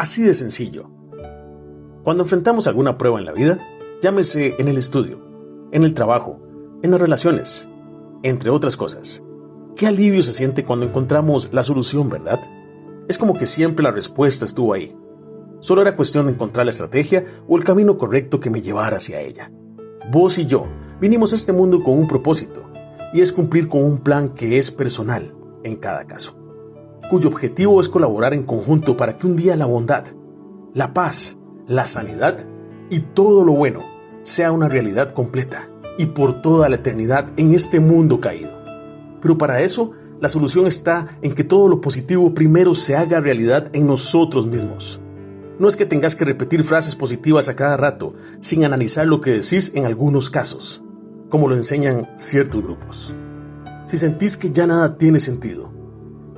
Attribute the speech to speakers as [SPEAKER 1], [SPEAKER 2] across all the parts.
[SPEAKER 1] Así de sencillo. Cuando enfrentamos alguna prueba en la vida, llámese en el estudio, en el trabajo, en las relaciones, entre otras cosas, qué alivio se siente cuando encontramos la solución, ¿verdad? Es como que siempre la respuesta estuvo ahí. Solo era cuestión de encontrar la estrategia o el camino correcto que me llevara hacia ella. Vos y yo vinimos a este mundo con un propósito, y es cumplir con un plan que es personal en cada caso, cuyo objetivo es colaborar en conjunto para que un día la bondad, la paz, la sanidad y todo lo bueno sea una realidad completa y por toda la eternidad en este mundo caído. Pero para eso, la solución está en que todo lo positivo primero se haga realidad en nosotros mismos. No es que tengas que repetir frases positivas a cada rato, sin analizar lo que decís en algunos casos, como lo enseñan ciertos grupos. Si sentís que ya nada tiene sentido,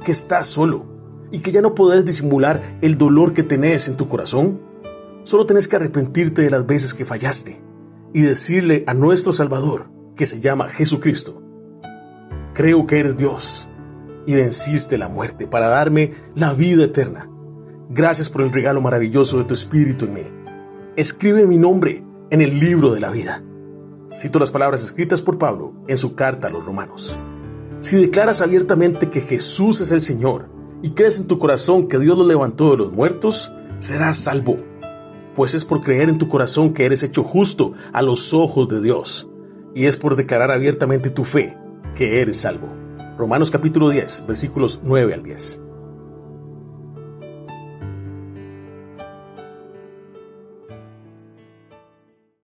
[SPEAKER 1] que estás solo y que ya no podés disimular el dolor que tenés en tu corazón, solo tenés que arrepentirte de las veces que fallaste y decirle a nuestro Salvador, que se llama Jesucristo, creo que eres Dios y venciste la muerte para darme la vida eterna. Gracias por el regalo maravilloso de tu Espíritu en mí. Escribe mi nombre en el libro de la vida. Cito las palabras escritas por Pablo en su carta a los romanos. Si declaras abiertamente que Jesús es el Señor y crees en tu corazón que Dios lo levantó de los muertos, serás salvo pues es por creer en tu corazón que eres hecho justo a los ojos de Dios, y es por declarar abiertamente tu fe que eres salvo. Romanos capítulo 10, versículos 9 al 10.